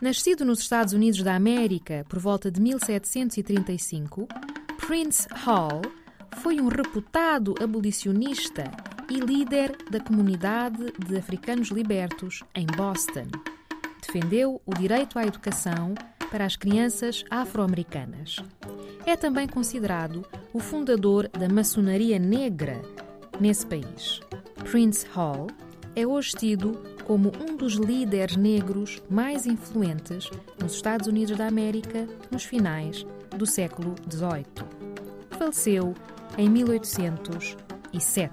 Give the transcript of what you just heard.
Nascido nos Estados Unidos da América por volta de 1735, Prince Hall foi um reputado abolicionista e líder da comunidade de africanos libertos em Boston. Defendeu o direito à educação para as crianças afro-americanas. É também considerado o fundador da maçonaria negra nesse país. Prince Hall é hoje tido como um dos líderes negros mais influentes nos Estados Unidos da América nos finais do século XVIII. Faleceu em 1807.